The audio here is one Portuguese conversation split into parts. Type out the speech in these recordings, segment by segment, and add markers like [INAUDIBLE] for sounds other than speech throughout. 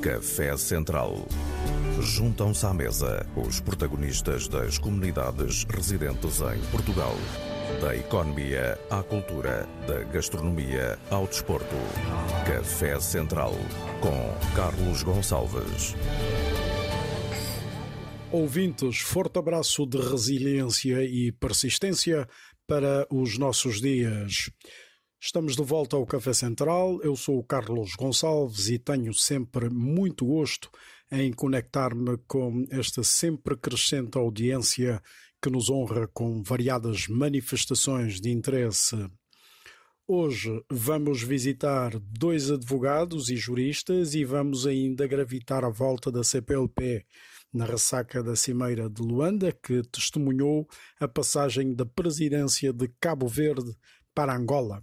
Café Central. Juntam-se à mesa os protagonistas das comunidades residentes em Portugal. Da economia à cultura, da gastronomia ao desporto. Café Central com Carlos Gonçalves. Ouvintes, forte abraço de resiliência e persistência para os nossos dias. Estamos de volta ao Café Central. Eu sou o Carlos Gonçalves e tenho sempre muito gosto em conectar-me com esta sempre crescente audiência que nos honra com variadas manifestações de interesse. Hoje vamos visitar dois advogados e juristas e vamos ainda gravitar à volta da CPLP na ressaca da Cimeira de Luanda, que testemunhou a passagem da presidência de Cabo Verde para Angola.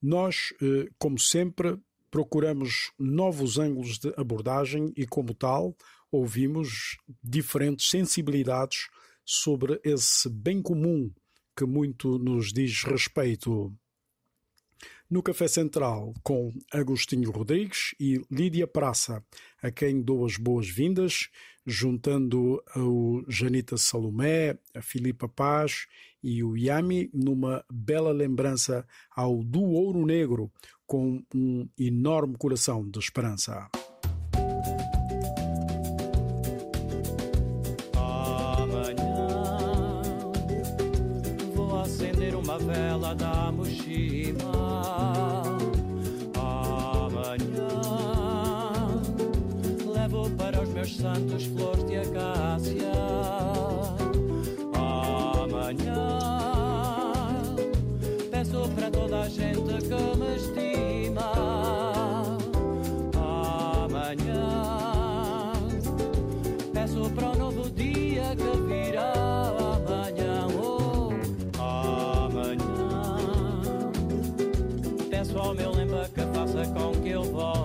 Nós, eh, como sempre, procuramos novos ângulos de abordagem e, como tal, ouvimos diferentes sensibilidades sobre esse bem comum que muito nos diz respeito. No Café Central, com Agostinho Rodrigues e Lídia Praça, a quem dou as boas-vindas, juntando o Janita Salomé, a Filipa Paz e o Yami numa bela lembrança ao do Ouro Negro, com um enorme coração de esperança. Amanhã vou acender uma vela da Moshima. Meus santos flores de acácia. Amanhã peço para toda a gente que me estima. Amanhã peço para o novo dia que virá. Amanhã, oh, amanhã peço ao meu lembra que faça com que eu volte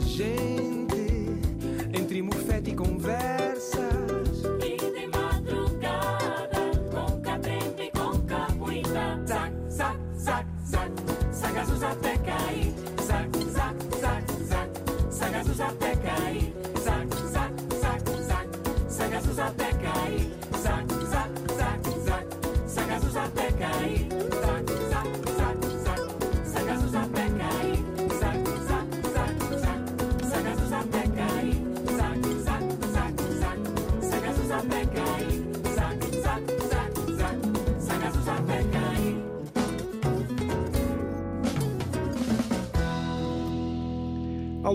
gente,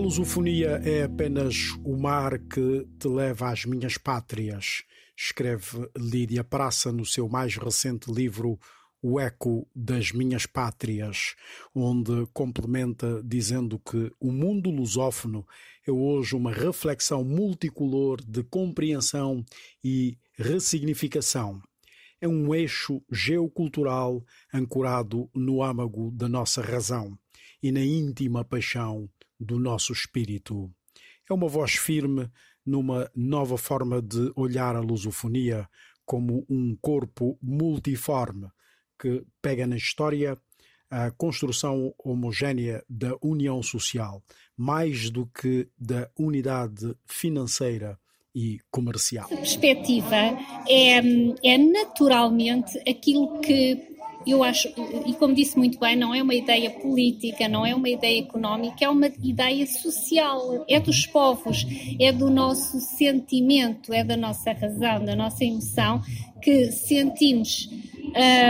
lusofonia é apenas o mar que te leva às minhas pátrias, escreve Lídia Praça no seu mais recente livro O Eco das Minhas Pátrias, onde complementa dizendo que o mundo lusófono é hoje uma reflexão multicolor de compreensão e ressignificação. É um eixo geocultural ancorado no âmago da nossa razão e na íntima paixão do nosso espírito. É uma voz firme numa nova forma de olhar a lusofonia como um corpo multiforme que pega na história a construção homogénea da união social, mais do que da unidade financeira e comercial. perspectiva é, é naturalmente aquilo que eu acho, e como disse muito bem, não é uma ideia política, não é uma ideia económica, é uma ideia social, é dos povos, é do nosso sentimento, é da nossa razão, da nossa emoção, que sentimos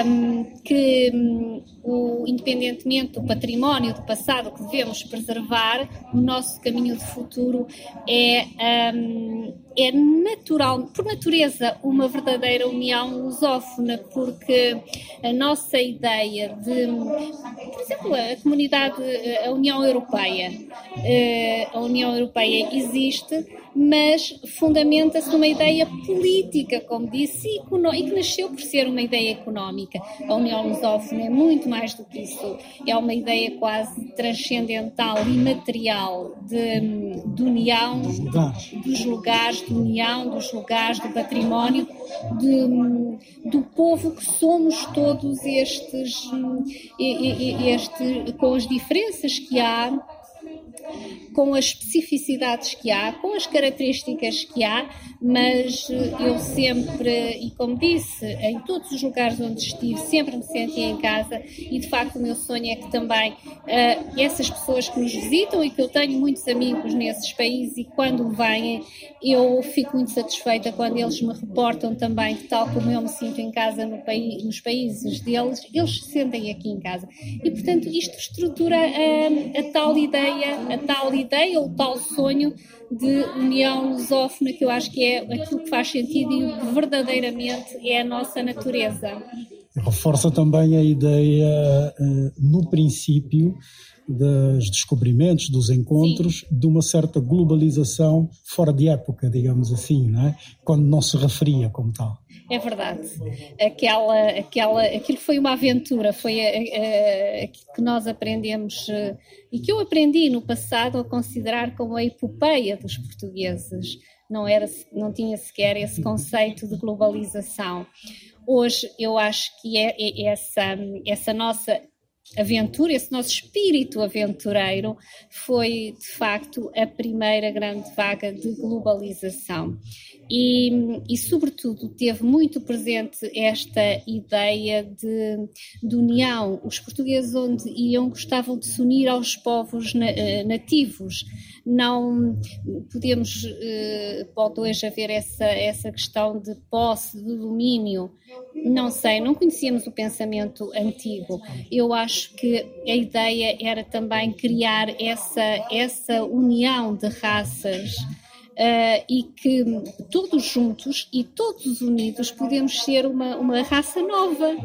um, que um, o, independentemente do património do passado que devemos preservar, o nosso caminho de futuro é, um, é natural, por natureza, uma verdadeira união lusófona, porque a nossa ideia de, por exemplo, a comunidade, a União Europeia, a União Europeia existe, mas fundamenta-se numa ideia política, como disse, e que nasceu por ser uma ideia económica. A União Lusófona é muito mais do que isso, é uma ideia quase transcendental e material de, de união Dos lugares. dos lugares, de união, dos lugares, do património, de, do povo que somos todos estes, e- e- este, com as diferenças que há, com as especificidades que há, com as características que há, mas eh, eu sempre, e como disse, em todos os lugares onde estive, sempre me senti em casa e de facto o meu sonho é que também eh, essas pessoas que nos visitam e que eu tenho muitos amigos nesses países e quando vêm eu fico muito satisfeita quando eles me reportam também que tal como eu me sinto em casa no país, nos países deles, eles se sentem aqui em casa. E portanto isto estrutura a, a tal ideia, a tal ideia ou tal sonho de união lusófona que eu acho que é aquilo que faz sentido e o que verdadeiramente é a nossa natureza. Reforça também a ideia, eh, no princípio, dos descobrimentos, dos encontros, de uma certa globalização fora de época, digamos assim, não é? quando não se referia como tal. É verdade. Aquela, aquela, aquilo foi uma aventura, foi aquilo que nós aprendemos eh, e que eu aprendi no passado a considerar como a epopeia dos portugueses. Não, era, não tinha sequer esse conceito de globalização. Hoje eu acho que é, é essa, essa nossa aventura, esse nosso espírito aventureiro foi de facto a primeira grande vaga de globalização. E, e, sobretudo, teve muito presente esta ideia de, de união. Os portugueses, onde iam, gostavam de se unir aos povos eh, nativos. Não podemos, eh, pode hoje haver essa, essa questão de posse, de domínio. Não sei, não conhecíamos o pensamento antigo. Eu acho que a ideia era também criar essa, essa união de raças. Uh, e que todos juntos e todos unidos podemos ser uma, uma raça nova.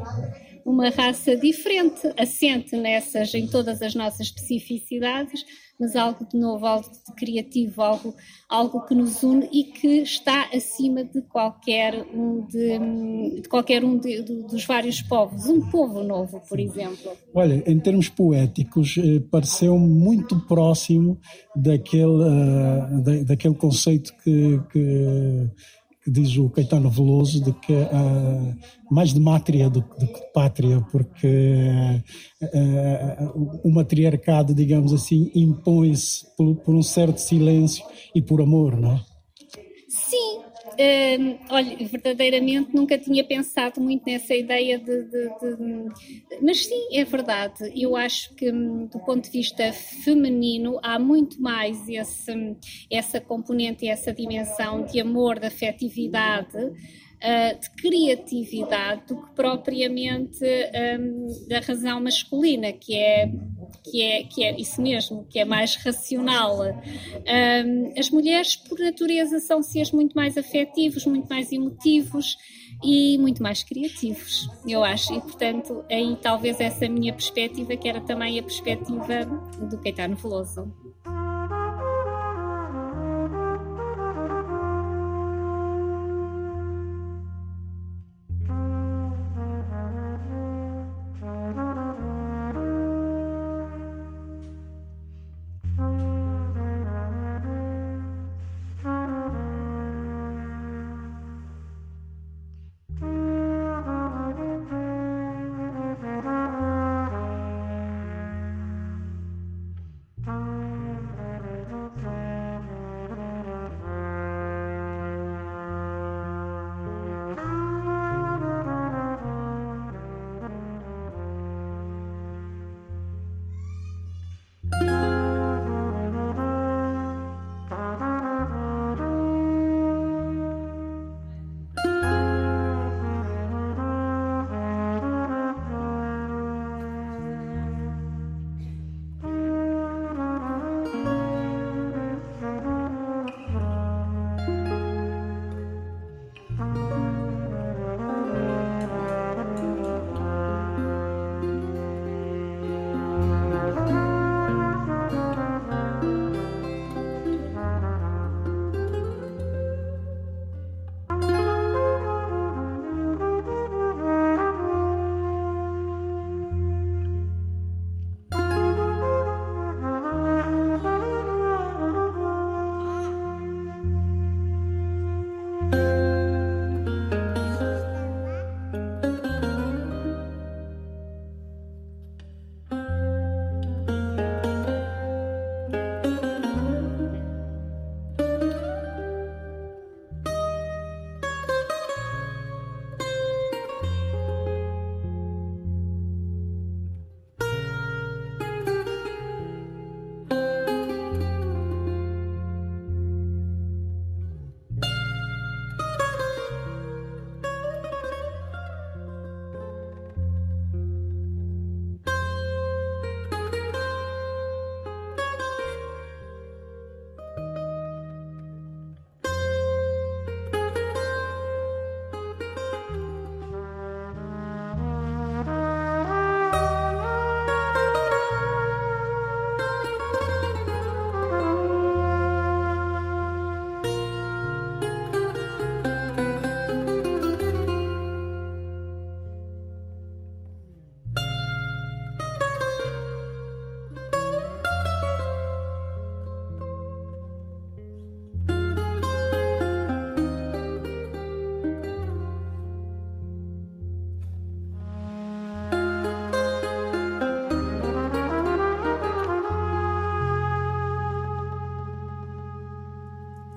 uma raça diferente, assente nessas, em todas as nossas especificidades, mas algo de novo, algo de criativo, algo, algo que nos une e que está acima de qualquer um, de, de qualquer um de, de, dos vários povos. Um povo novo, por exemplo. Olha, em termos poéticos, eh, pareceu muito próximo daquele, uh, da, daquele conceito que, que que diz o Caetano Veloso de que uh, mais de mátria do, do, que de pátria, porque uh, o matriarcado, digamos assim, impõe-se por, por, um certo silêncio e por amor, não é? Sim, Uh, olha, verdadeiramente nunca tinha pensado muito nessa ideia de, de, de, Mas sim, é verdade. Eu acho que, hum, do ponto de vista feminino, há muito mais esse, hum, essa componente e essa dimensão de amor, de afetividade uh, de criatividade do que propriamente um, da razão masculina, que é, que, é, que é isso mesmo, que é mais racional. Um, as mulheres, por natureza, são seres muito mais afetivos, muito mais emotivos e muito mais criativos, eu acho. E, portanto, aí talvez essa minha perspectiva, que era também a perspectiva do Caetano Veloso.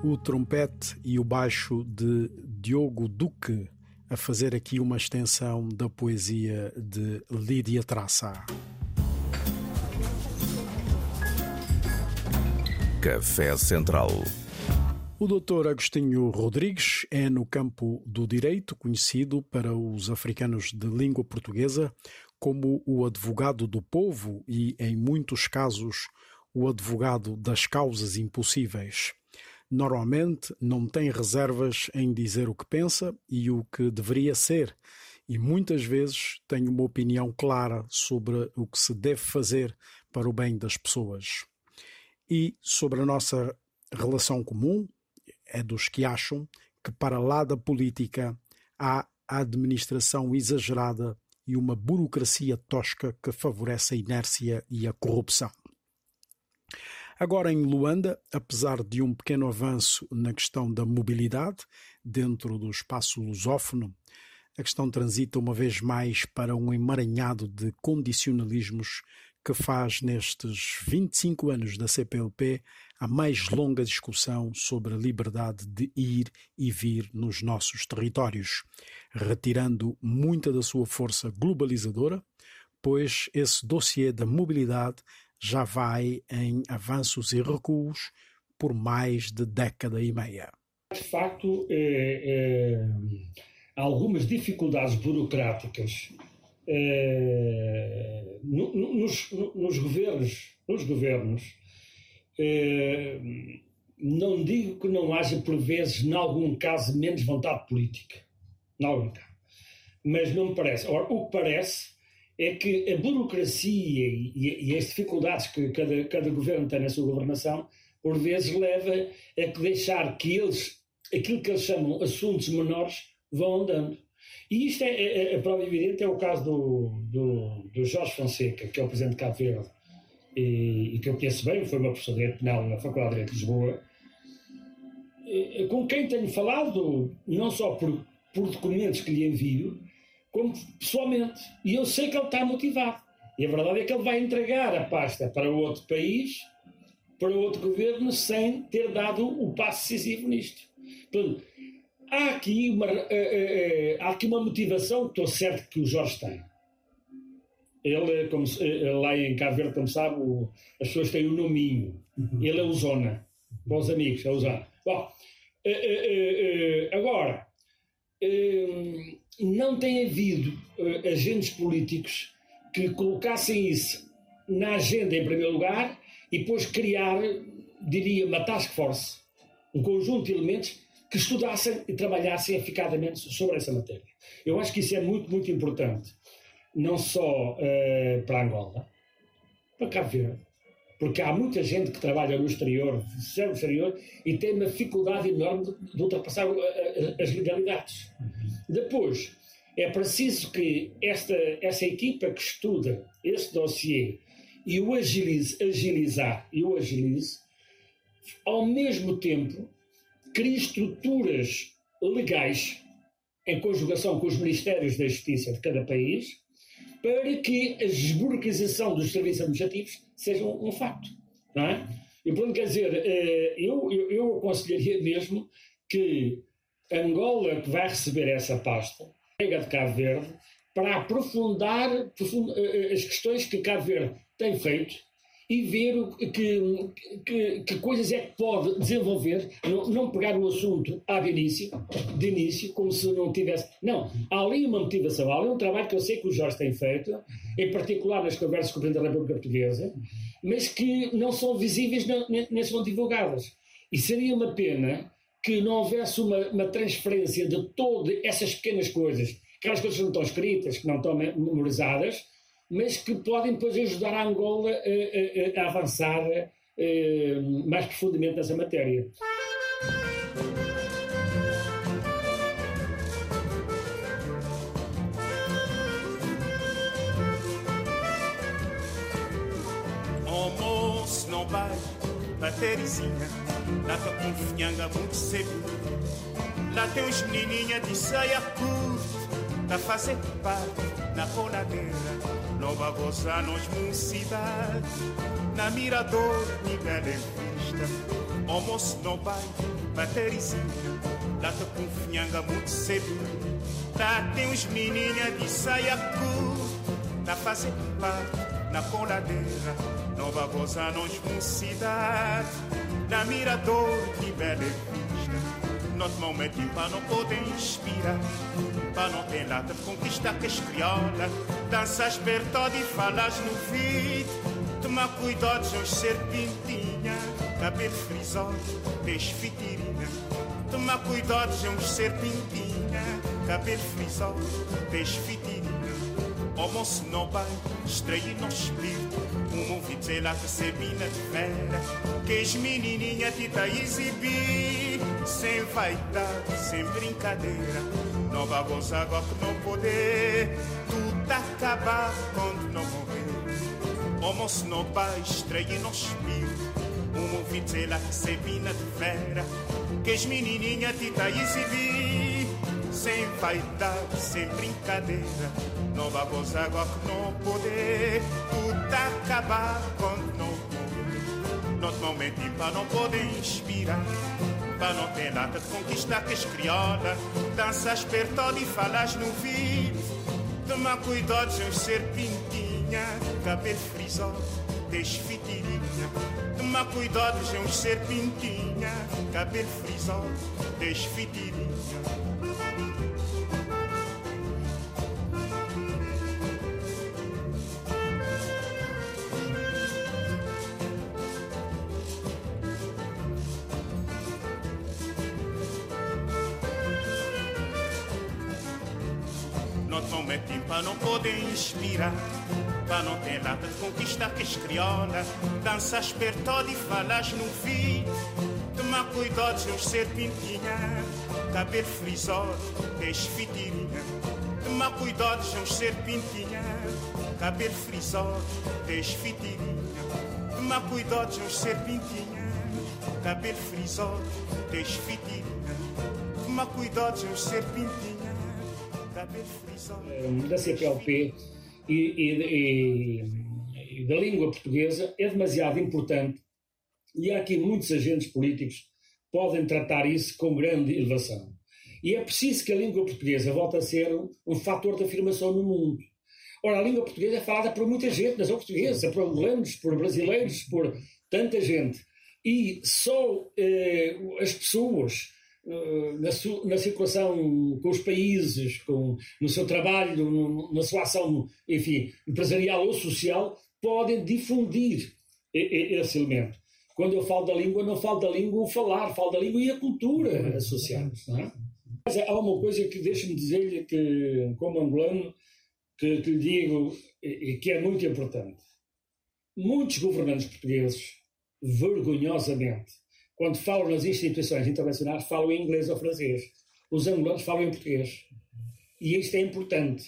O trompete e o baixo de Diogo Duque a fazer aqui uma extensão da poesia de Lídia Traça. Café Central. O Dr. Agostinho Rodrigues é, no campo do direito, conhecido para os africanos de língua portuguesa como o advogado do povo e, em muitos casos, o advogado das causas impossíveis normalmente não tem reservas em dizer o que pensa e o que deveria ser e muitas vezes tenho uma opinião clara sobre o que se deve fazer para o bem das pessoas. E sobre a nossa relação comum, é dos que acham que, para lá da política, há a administração exagerada e uma burocracia tosca que favorece a inércia e a corrupção. Agora, em Luanda, apesar de um pequeno avanço na questão da mobilidade dentro do espaço lusófono, a questão transita uma vez mais para um emaranhado de condicionalismos que faz nestes 25 anos da CPLP a mais longa discussão sobre a liberdade de ir e vir nos nossos territórios, retirando muita da sua força globalizadora, pois esse dossiê da mobilidade já vai em avanços e recuos por mais de década e meia. De facto, é, é, algumas dificuldades burocráticas é, no, nos, nos, governos, nos governos é, não digo que não haja, por vezes, em algum caso, menos vontade política. Em algum caso. Mas não me parece. Ora, o que parece é que a burocracia e, e, as dificuldades que cada, cada governo tem na sua governação, por vezes leva a que deixar que eles, aquilo que eles chamam assuntos menores, vão andando. E isto é, é, é a prova evidente, é o caso do, do, do, Jorge Fonseca, que é o presidente de Cabo Verde, e, e que eu conheço bem, foi uma professor de Direito Penal na Faculdade de Direito de Lisboa, com quem tenho falado, não só por, por documentos que lhe envio, como pessoalmente. E eu sei que ele está motivado. E a verdade é que ele vai entregar a pasta para outro país, para outro governo, sem ter dado o passo decisivo nisto. Portanto, há aqui uma, uh, uh, uh, há aqui uma motivação que estou certo que o Jorge tem. Ele, como, lá em Cabo Verde, como sabe, as pessoas têm o um nominho. Uhum. Ele é o Zona. Para os amigos, é o Zona. Bom, agora, não tem havido uh, agentes políticos que colocassem isso na agenda em primeiro lugar e depois criar, diria, uma task force, um conjunto de elementos que estudassem e trabalhassem eficazmente sobre essa matéria. Eu acho que isso é muito, muito importante, não só uh, para Angola, para Cabo Verde, porque há muita gente que trabalha no exterior, no exterior, e tem uma dificuldade enorme de, ultrapassar uh, as legalidades. Depois, é preciso que esta, essa equipa que estuda esse dossiê e o agilize, agilizar e o agilize, ao mesmo tempo crie estruturas legais em conjugação com os ministérios da Justiça de cada país para que a desburocratização dos serviços administrativos seja um, facto. Não é? E, portanto, quer dizer, eh, eu, eu, eu aconselharia mesmo que Angola, que vai receber essa pasta, pega de Cabo Verde, para aprofundar eh, eh, as questões que Cabo Verde tem feito e ver o que, que, que, coisas é que pode desenvolver, não, não pegar no assunto de início, de início, como se não tivesse. Não, há ali uma motivação, há ali um trabalho que eu sei que o Jorge tem feito, em particular nas conversas com o Presidente da República Portuguesa, mas que não são visíveis, nem são divulgadas. E seria uma pena que não houvesse uma, uma transferência de todas essas pequenas coisas, aquelas coisas que não estão escritas, que não estão memorizadas, mas que podem depois ajudar a Angola a, a, a avançar a, mais profundamente nessa matéria. Almoço não vai para Lá tá com finhanga muito cedo. Lá tem uns menininha de saia curta. Tá fazendo parte na coladeira. Nova gozar nos mocidade. Na mirador, nível em vista. Almoço não vai pra Terezinha. Lá tá com finhanga muito cedo. Lá tem uns menininha de saia curta. Tá fazendo parte na coladeira. Nova gozar nos mocidade na mirador de bela vista. Nosso momento para não poder inspirar, para não ter nada de conquistar que as criolas. Danças perto e falas no vídeo. Toma cuidado, de serpentinha, cabelo frisado, desfitirinha. Toma cuidado, de serpentinha, cabelo frisado, desfitirinho. Homo se não vai, extrair no espírito. Um movite lá que se mina de as menininha te tá exibir. Sem vaidade, sem brincadeira. Não gozar agora que não poder. Tudo acabar quando não morrer. Homo se não vai, extrair no espírito. Um movite lá que se mina de as menininha te tá exibir. Sem vaidade, sem brincadeira. Não gozar agora não poder. Tudo acabar quando não. Não te momentos para não poder inspirar. Para não ter nada de conquistar que as criola. Danças perto e falas no vivo. Toma cuidado de um ser pintinha. Cabelo frisado, desfitirinha. Toma cuidado de um ser pintinha. Cabelo frisado, desfitirinha. Não te momentos para não poder inspirar. Para não ter nada de conquistar que as criola. Danças perto e falas no fim. Toma cuidado de um ser pintinha. Cabelo frisado, desfitirinha. Toma cuidado de um ser pintinha. Cabelo frisado, desfitirinha. Toma cuidado de um ser pintinha. Cabelo frisado, desfitirinha. Toma cuidado de um ser pintinha. Frisado. da CPLP e, e- e- e da língua portuguesa é demasiado importante e há aqui muitos agentes políticos podem tratar isso com grande elevação. E é preciso que a língua portuguesa volte a ser um, um fator de afirmação no mundo. Ora, a língua portuguesa é falada por muita gente, nação portuguesa, por angolanos, por brasileiros, por tanta gente. E só eh, as pessoas eh, na, su- na circulação com os países, com, no seu trabalho, no- na sua ação, enfim, empresarial ou social, podem difundir esse elemento. Quando eu falo da língua, não falo da língua o falar, falo da língua e a cultura associados. Não é? Mas há uma coisa que deixe-me dizer-lhe que, como angolano, que, que lhe digo e que é muito importante. Muitos governantes portugueses, vergonhosamente, quando falam nas instituições internacionais, falam em inglês ou francês. Os angolanos falam em português. E isto é importante.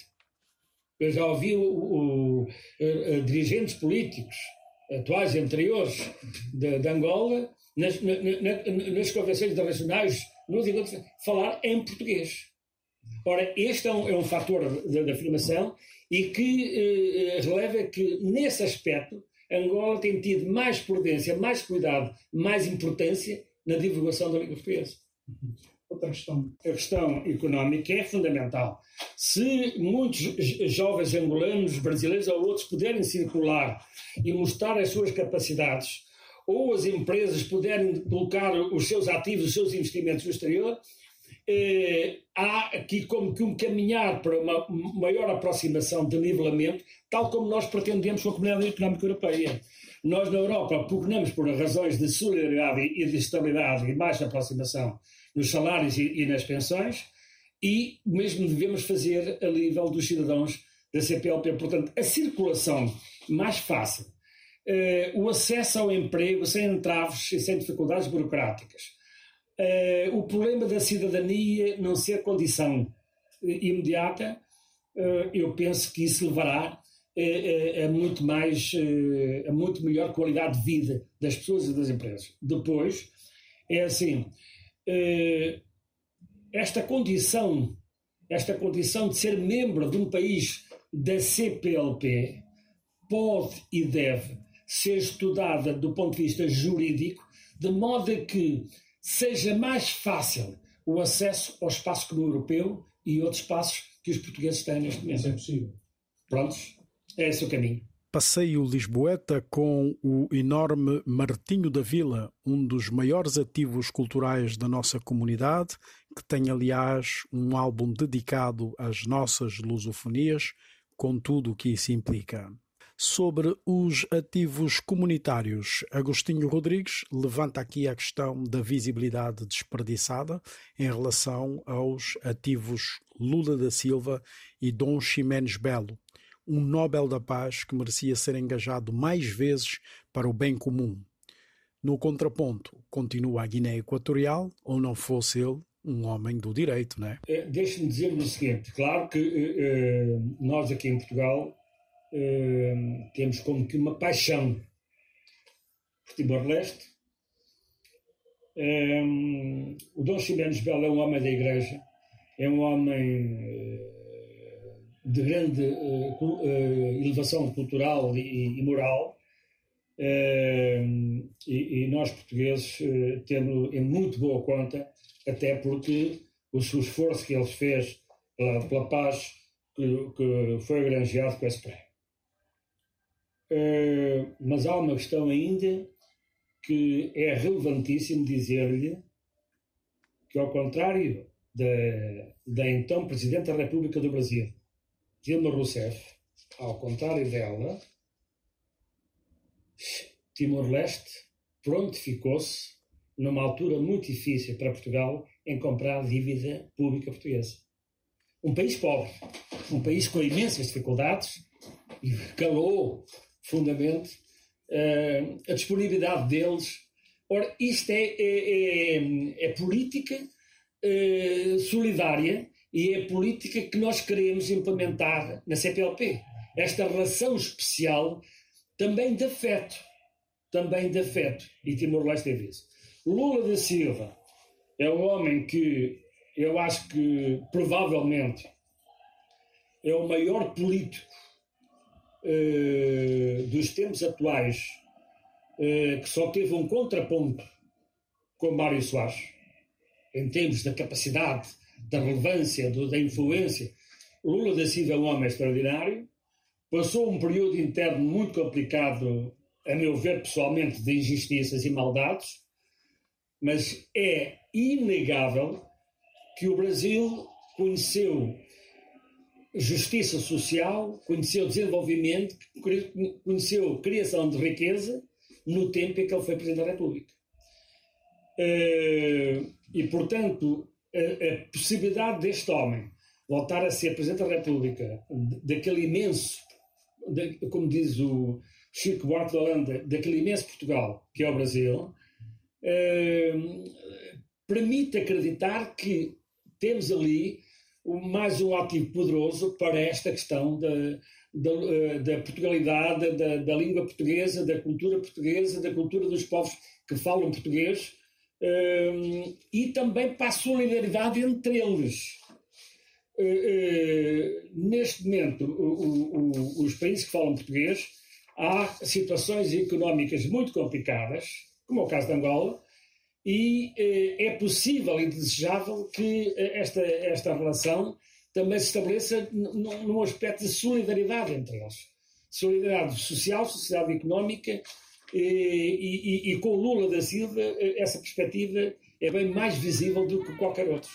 Eu já ouvi o, o- eh, eh, dirigentes políticos, atuais e anteriores, de, de Angola, nas, na- na- na- nas convenções internacionais, nos encontros, falar em português. Ora, este é um, é um fator de, de afirmação e que eh, eh, releva que, nesse aspecto, Angola tem tido mais prudência, mais cuidado, mais importância na divulgação da língua portuguesa. Outra questão. A questão económica é fundamental. Se muitos jovens angolanos, brasileiros ou outros puderem circular e mostrar as suas capacidades, ou as empresas puderem colocar os seus ativos, os seus investimentos no exterior, eh, há aqui como que um caminhar para uma maior aproximação de nivelamento, tal como nós pretendemos com a Comunidade Económica Europeia. Nós, na Europa, pugnamos por razões de solidariedade e de estabilidade e mais aproximação nos salários e, e nas pensões, e mesmo devemos fazer a nível dos cidadãos da CPLP. Portanto, a circulação mais fácil, eh, o acesso ao emprego sem entraves e sem dificuldades burocráticas, eh, o problema da cidadania não ser condição eh, imediata, eh, eu penso que isso levará eh, a muito mais, a muito melhor qualidade de vida das pessoas e das empresas. Depois, é assim, esta condição, esta condição de ser membro de um país da CPLP pode e deve ser estudada do ponto de vista jurídico, de modo a que seja mais fácil o acesso ao espaço comum europeu e outros espaços que os portugueses têm neste momento. Isso é possível. Prontos? É esse o caminho. Passeio Lisboeta com o enorme Martinho da Vila, um dos maiores ativos culturais da nossa comunidade, que tem, aliás, um álbum dedicado às nossas lusofonias, com tudo o que isso implica. Sobre os ativos comunitários, Agostinho Rodrigues levanta aqui a questão da visibilidade desperdiçada em relação aos ativos Lula da Silva e Dom Ximenes Belo, um Nobel da Paz que merecia ser engajado mais vezes para o bem comum. No contraponto, continua a Guiné Equatorial, ou não fosse ele um homem do direito, não é? Eh, Deixe-me dizer-lhe o seguinte: claro que eh, nós aqui em Portugal eh, temos como que uma paixão por Timor-Leste. Eh, o Dom Ximenes Belo é um homem da Igreja, é um homem eh, de grande eh, eh, elevação cultural e, moral. Eh, e, e nós portugueses temos em muito boa conta, até porque o esforço que ele fez pela, pela paz que, que foi granjeado com esse prémio. Eh, mas há uma questão ainda que é relevantíssimo dizer-lhe que, ao contrário da, da então Presidente da República do Brasil, Dilma Rousseff, ao contrário dela, Timor-Leste prontificou-se, numa altura muito difícil para Portugal, em comprar dívida pública portuguesa. Um país pobre, um país com imensas dificuldades, e calou profundamente eh, a disponibilidade deles. Ora, isto é, é, é- é política eh, solidária e é política que nós queremos implementar na CPLP. Esta relação especial também de afeto, também de afeto, e Timor-Leste teve isso. Lula da Silva é um homem que eu acho que provavelmente é o maior político eh, dos tempos atuais eh, que só teve um contraponto com Mário Soares, em termos da capacidade, da relevância, da influência. Lula da Silva é um homem extraordinário, passou um período interno muito complicado, a meu ver pessoalmente, de injustiças e maldades, mas é inegável que o Brasil conheceu justiça social, conheceu desenvolvimento, conheceu criação de riqueza no tempo em que ele foi Presidente da República. Eh, E, portanto, a, a possibilidade deste homem voltar a ser Presidente da República, daquele imenso, como diz o Chico Buarque de Holanda, daquele imenso Portugal que é o Brasil, eh, permite acreditar que temos ali mais um ativo poderoso para esta questão da, da, eh, da Portugalidade, da, da língua portuguesa, da cultura portuguesa, da cultura dos povos que falam português eh, e também para a solidariedade entre eles. Eh, eh, neste momento, o- o- os países que falam português, há situações económicas muito complicadas, como é o caso de Angola, e eh, é possível e desejável que eh, esta, esta relação também se estabeleça num aspecto de solidariedade entre eles. Solidariedade social, sociedade económica, eh, e, e- e com o Lula da Silva essa perspectiva é bem mais visível do que qualquer outro.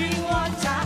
紧握在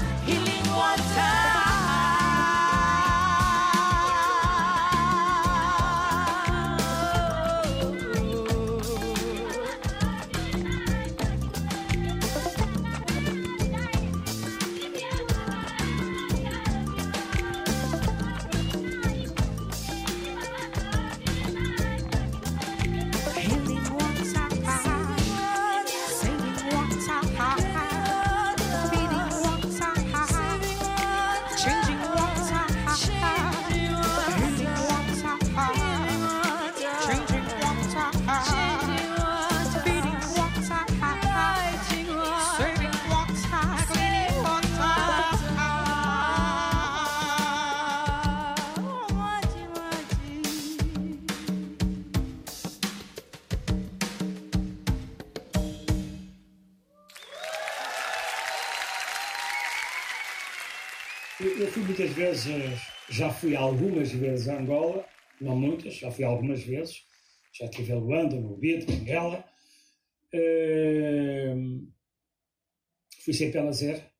vezes, já fui algumas vezes a Angola, não muitas, já fui algumas vezes. Já estive em Luanda, no Bito, em Angola. Eh, fui sempre a lazer.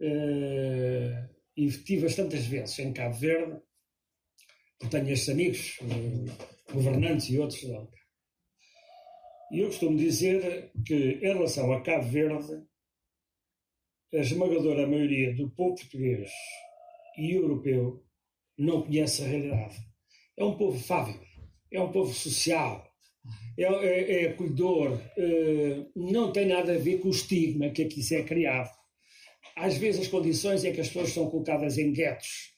Eh, e estive bastantes vezes em Cabo Verde, porque tenho estes amigos, eh, governantes e outros. E eu costumo dizer que, em relação a Cabo Verde, a esmagadora maioria do povo português e europeu não conhece a realidade. É um povo fável, é um povo social, é, é, é acolhedor, eh, não tem nada a ver com o estigma que aqui se é criado. Às vezes as condições é que as pessoas são colocadas em guetos,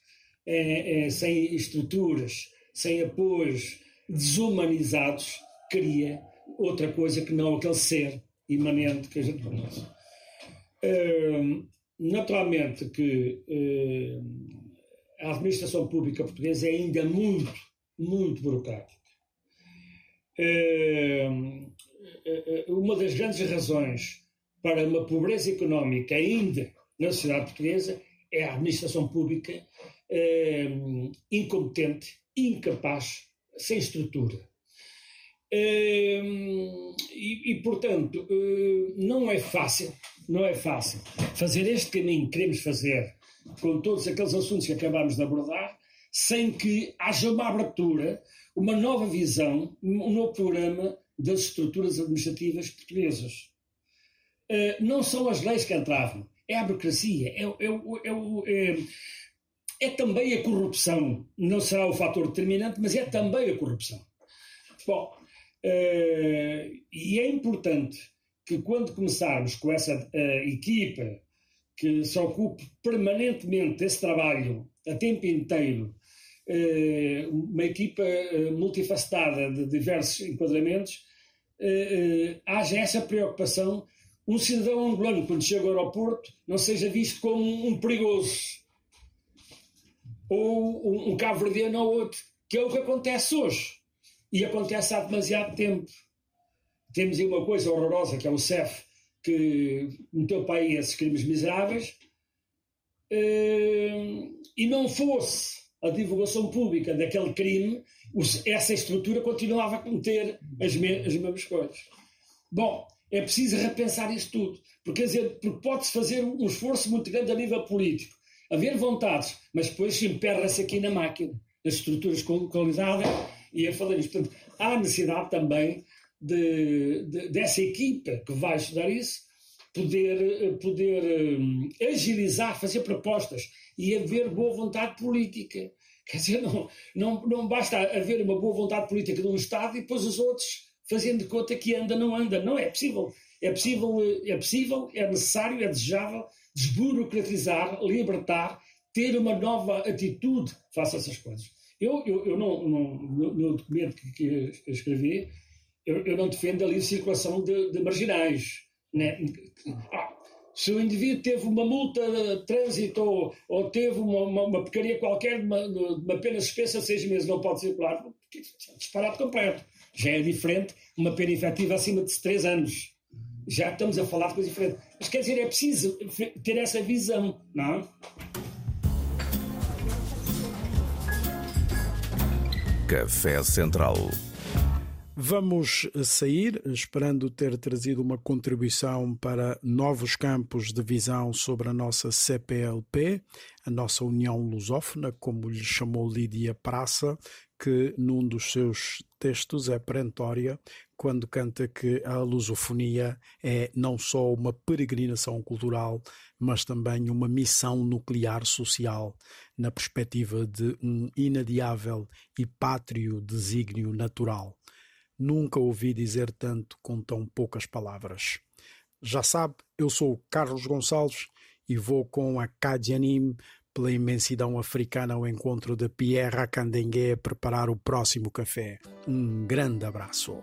eh, eh, sem estruturas, sem apoios, desumanizados, cria outra coisa que não aquele ser imanente que a gente conhece. Naturalmente que hum, a administração pública portuguesa é ainda muito, muito burocrática. Hum, uma das grandes razões para uma pobreza económica ainda na sociedade portuguesa é a administração pública incompetente, incapaz, sem estrutura. Hum, e, e, portanto, hum, não é fácil, não é fácil fazer este caminho que queremos fazer com todos aqueles assuntos que acabamos de abordar, sem que haja uma abertura, uma nova visão, um novo programa das estruturas administrativas portuguesas. Uh, não são as leis que entravam, é a burocracia, é, é, é, é, também a corrupção. Não será o fator determinante, mas é também a corrupção. Bom, Uh, e é importante que quando começarmos com essa uh, equipa que se ocupe permanentemente desse trabalho a tempo inteiro, uh, uma equipa multifacetada de diversos enquadramentos, haja essa preocupação. Um cidadão angolano, quando chega ao aeroporto, não seja visto como um perigoso, ou um, um cabo-verdiano ou outro, que é o que acontece hoje. E acontece há demasiado tempo. Temos aí uma coisa horrorosa, que é o CEF, que meteu para aí esses crimes miseráveis, eh, e não fosse a divulgação pública daquele crime, essa estrutura continuava a cometer as, me- as mesmas coisas. Bom, é preciso repensar isto tudo, porque, porque pode-se fazer um esforço muito grande a nível político, haver vontades, mas depois emperra-se aqui na máquina, nas estruturas localizadas, e a falar isto. Portanto, há necessidade também de, de- dessa equipa que vai estudar isso poder, eh, poder hum, agilizar, fazer propostas e haver boa vontade política. [LAUGHS] Quer dizer, não, não, não basta haver uma boa vontade política de um Estado e depois os outros fazendo de conta que anda, não anda. Não é possível. É possível, eh, é possível, é necessário, é desejável desburocratizar, libertar, ter uma nova atitude face a essas coisas. Eu, eu, eu não, não- no, documento que, que escrevi, eu, eu não defendo a livre circulação de, de marginais. Né? Ah, se o indivíduo teve uma multa de trânsito ou, ou teve uma, uma, uma qualquer, uma, uma pena suspensa de seis meses, não pode circular, disparado completo. Já é diferente uma pena efetiva acima de três anos. Já estamos a falar de coisa diferente. Mas quer dizer, é preciso ter essa visão, não é? Café Central. Vamos sair, esperando ter trazido uma contribuição para novos campos de visão sobre a nossa CPLP, a nossa União Lusófona, como lhe chamou Lídia Praça, que num dos seus textos é perentória quando canta que a lusofonia é não só uma peregrinação cultural, mas também uma missão nuclear social, na perspectiva de um inadiável e pátrio desígnio natural. Nunca ouvi dizer tanto com tão poucas palavras. Já sabe, eu sou o Carlos Gonçalves e vou com a Kadianim pela imensidão africana ao encontro de Pierre Candengue preparar o próximo café. Um grande abraço.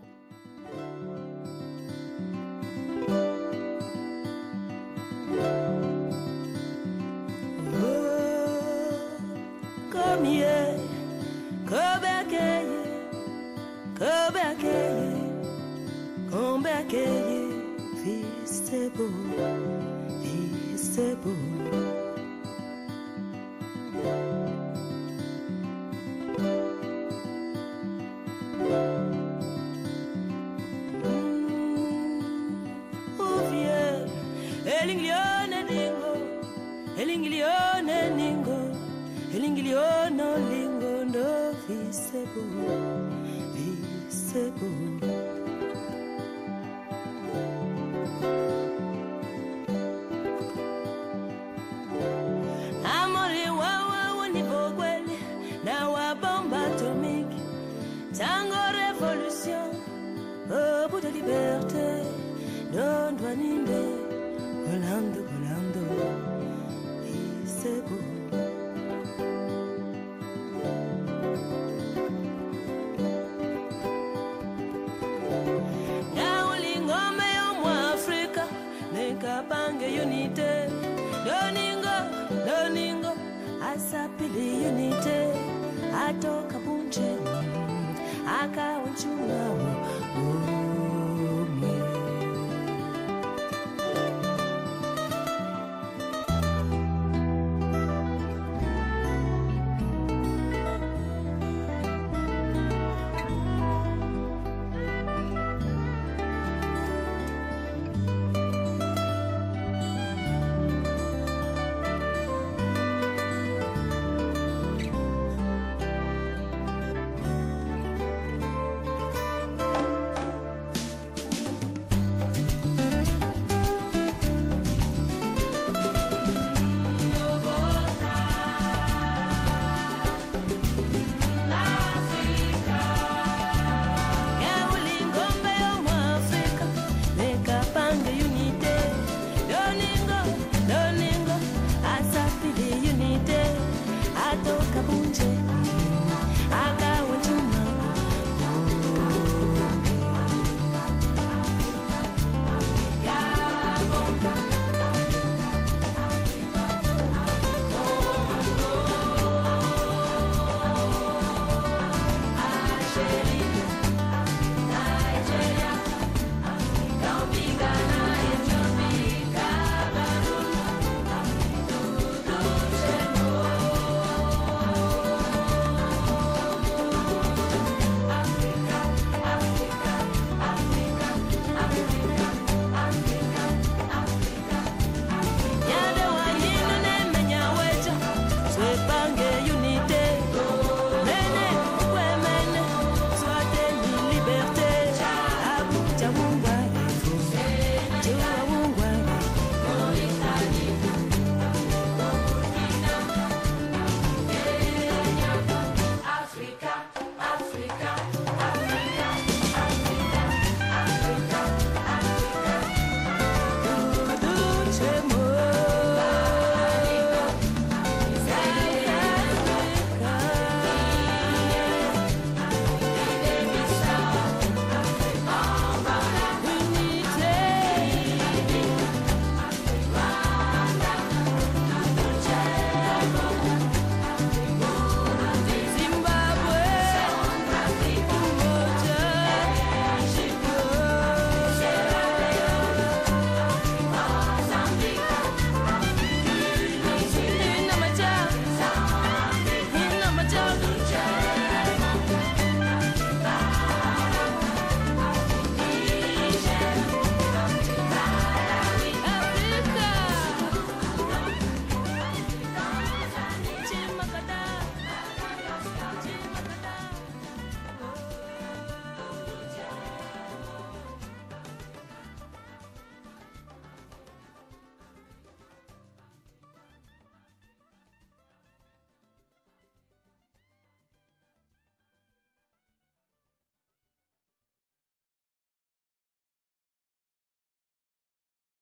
beau, et c'est beau. Mm, oh, elinglione ningo, elinglione ningo, elinglione lingo, no visebo, visebo.